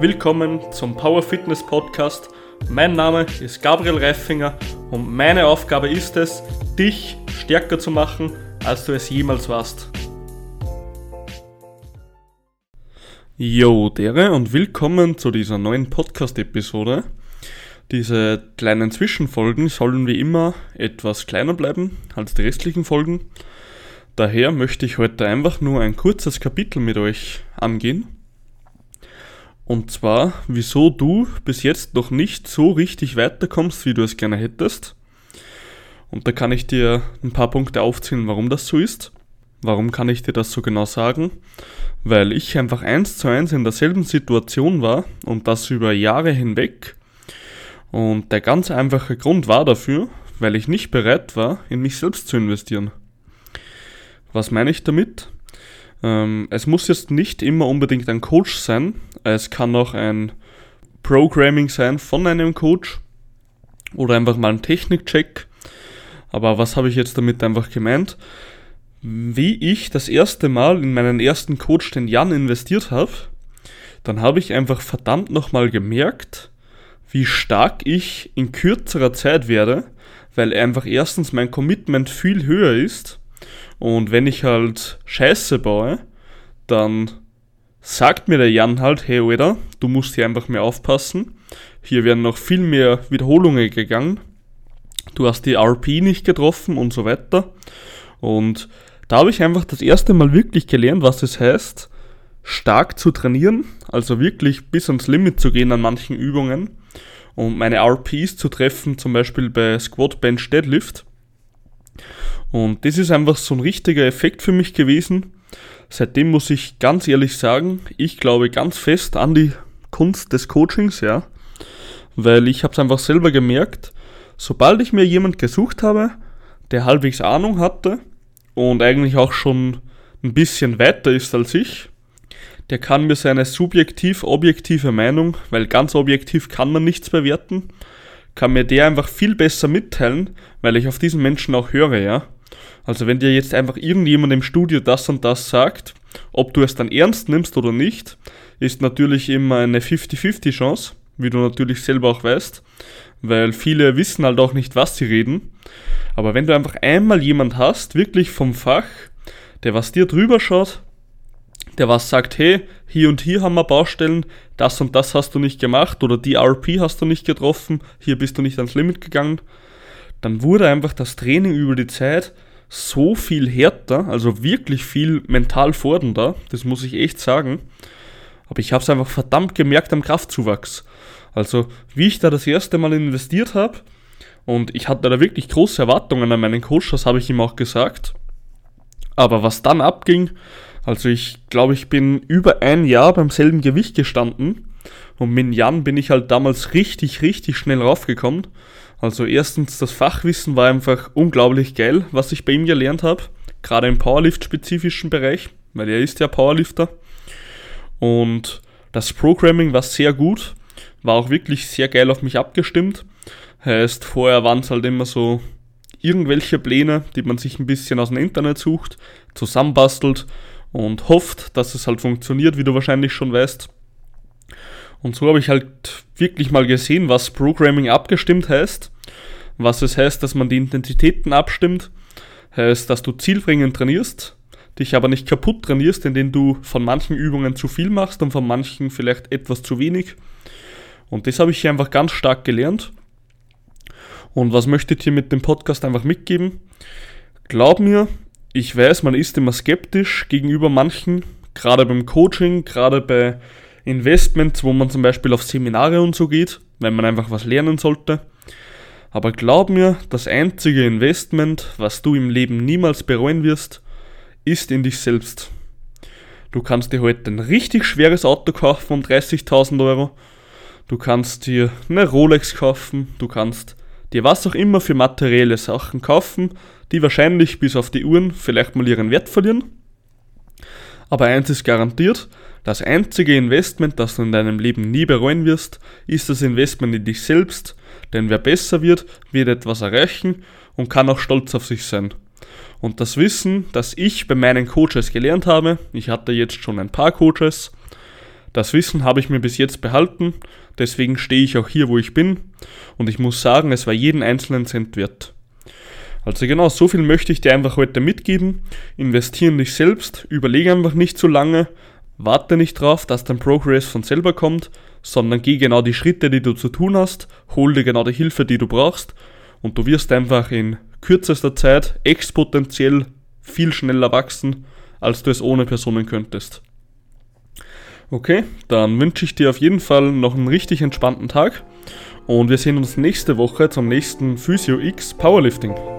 Willkommen zum Power Fitness Podcast. Mein Name ist Gabriel Reifinger und meine Aufgabe ist es, dich stärker zu machen, als du es jemals warst. Yo, dere und willkommen zu dieser neuen Podcast-Episode. Diese kleinen Zwischenfolgen sollen wie immer etwas kleiner bleiben als die restlichen Folgen. Daher möchte ich heute einfach nur ein kurzes Kapitel mit euch angehen und zwar, wieso du bis jetzt noch nicht so richtig weiterkommst, wie du es gerne hättest. Und da kann ich dir ein paar Punkte aufzählen, warum das so ist. Warum kann ich dir das so genau sagen? Weil ich einfach eins zu eins in derselben Situation war und das über Jahre hinweg. Und der ganz einfache Grund war dafür, weil ich nicht bereit war, in mich selbst zu investieren. Was meine ich damit? Ähm, es muss jetzt nicht immer unbedingt ein Coach sein, es kann auch ein Programming sein von einem Coach oder einfach mal ein Technikcheck. Aber was habe ich jetzt damit einfach gemeint? Wie ich das erste Mal in meinen ersten Coach, den Jan, investiert habe, dann habe ich einfach verdammt nochmal gemerkt, wie stark ich in kürzerer Zeit werde, weil einfach erstens mein Commitment viel höher ist und wenn ich halt Scheiße baue, dann sagt mir der Jan halt, hey Alter, du musst hier einfach mehr aufpassen. Hier werden noch viel mehr Wiederholungen gegangen. Du hast die RP nicht getroffen und so weiter. Und da habe ich einfach das erste Mal wirklich gelernt, was es heißt, stark zu trainieren, also wirklich bis ans Limit zu gehen an manchen Übungen und meine RPs zu treffen, zum Beispiel bei Squat, Bench, Deadlift. Und das ist einfach so ein richtiger Effekt für mich gewesen. Seitdem muss ich ganz ehrlich sagen, ich glaube ganz fest an die Kunst des Coachings, ja. Weil ich habe es einfach selber gemerkt, sobald ich mir jemand gesucht habe, der halbwegs Ahnung hatte und eigentlich auch schon ein bisschen weiter ist als ich, der kann mir seine subjektiv-objektive Meinung, weil ganz objektiv kann man nichts bewerten, kann mir der einfach viel besser mitteilen, weil ich auf diesen Menschen auch höre, ja. Also wenn dir jetzt einfach irgendjemand im Studio das und das sagt, ob du es dann ernst nimmst oder nicht, ist natürlich immer eine 50-50 Chance, wie du natürlich selber auch weißt, weil viele wissen halt auch nicht, was sie reden. Aber wenn du einfach einmal jemand hast, wirklich vom Fach, der was dir drüber schaut, der was sagt, hey, hier und hier haben wir Baustellen, das und das hast du nicht gemacht oder die RP hast du nicht getroffen, hier bist du nicht ans Limit gegangen, dann wurde einfach das Training über die Zeit so viel härter, also wirklich viel mental fordernder, das muss ich echt sagen. Aber ich habe es einfach verdammt gemerkt am Kraftzuwachs. Also wie ich da das erste Mal investiert habe und ich hatte da wirklich große Erwartungen an meinen Coach, das habe ich ihm auch gesagt. Aber was dann abging, also ich glaube, ich bin über ein Jahr beim selben Gewicht gestanden und mit Jan bin ich halt damals richtig, richtig schnell raufgekommen. Also erstens, das Fachwissen war einfach unglaublich geil, was ich bei ihm gelernt habe. Gerade im Powerlift-spezifischen Bereich, weil er ist ja Powerlifter. Und das Programming war sehr gut, war auch wirklich sehr geil auf mich abgestimmt. Heißt, vorher waren es halt immer so irgendwelche Pläne, die man sich ein bisschen aus dem Internet sucht, zusammenbastelt und hofft, dass es halt funktioniert, wie du wahrscheinlich schon weißt. Und so habe ich halt wirklich mal gesehen, was Programming abgestimmt heißt. Was es heißt, dass man die Intensitäten abstimmt. Heißt, dass du zielbringend trainierst, dich aber nicht kaputt trainierst, indem du von manchen Übungen zu viel machst und von manchen vielleicht etwas zu wenig. Und das habe ich hier einfach ganz stark gelernt. Und was möchte ich dir mit dem Podcast einfach mitgeben? Glaub mir, ich weiß, man ist immer skeptisch gegenüber manchen, gerade beim Coaching, gerade bei Investments, wo man zum Beispiel auf Seminare und so geht, wenn man einfach was lernen sollte. Aber glaub mir, das einzige Investment, was du im Leben niemals bereuen wirst, ist in dich selbst. Du kannst dir heute ein richtig schweres Auto kaufen um 30.000 Euro. Du kannst dir eine Rolex kaufen. Du kannst dir was auch immer für materielle Sachen kaufen, die wahrscheinlich bis auf die Uhren vielleicht mal ihren Wert verlieren. Aber eins ist garantiert, das einzige Investment, das du in deinem Leben nie bereuen wirst, ist das Investment in dich selbst, denn wer besser wird, wird etwas erreichen und kann auch stolz auf sich sein. Und das Wissen, das ich bei meinen Coaches gelernt habe, ich hatte jetzt schon ein paar Coaches, Das Wissen habe ich mir bis jetzt behalten, deswegen stehe ich auch hier, wo ich bin und ich muss sagen, es war jeden einzelnen Cent wert. Also genau, so viel möchte ich dir einfach heute mitgeben. Investieren dich selbst, überlege einfach nicht zu lange, warte nicht drauf, dass dein Progress von selber kommt, sondern geh genau die Schritte, die du zu tun hast, hol dir genau die Hilfe, die du brauchst und du wirst einfach in kürzester Zeit exponentiell viel schneller wachsen, als du es ohne Personen könntest. Okay, dann wünsche ich dir auf jeden Fall noch einen richtig entspannten Tag und wir sehen uns nächste Woche zum nächsten Physio X Powerlifting.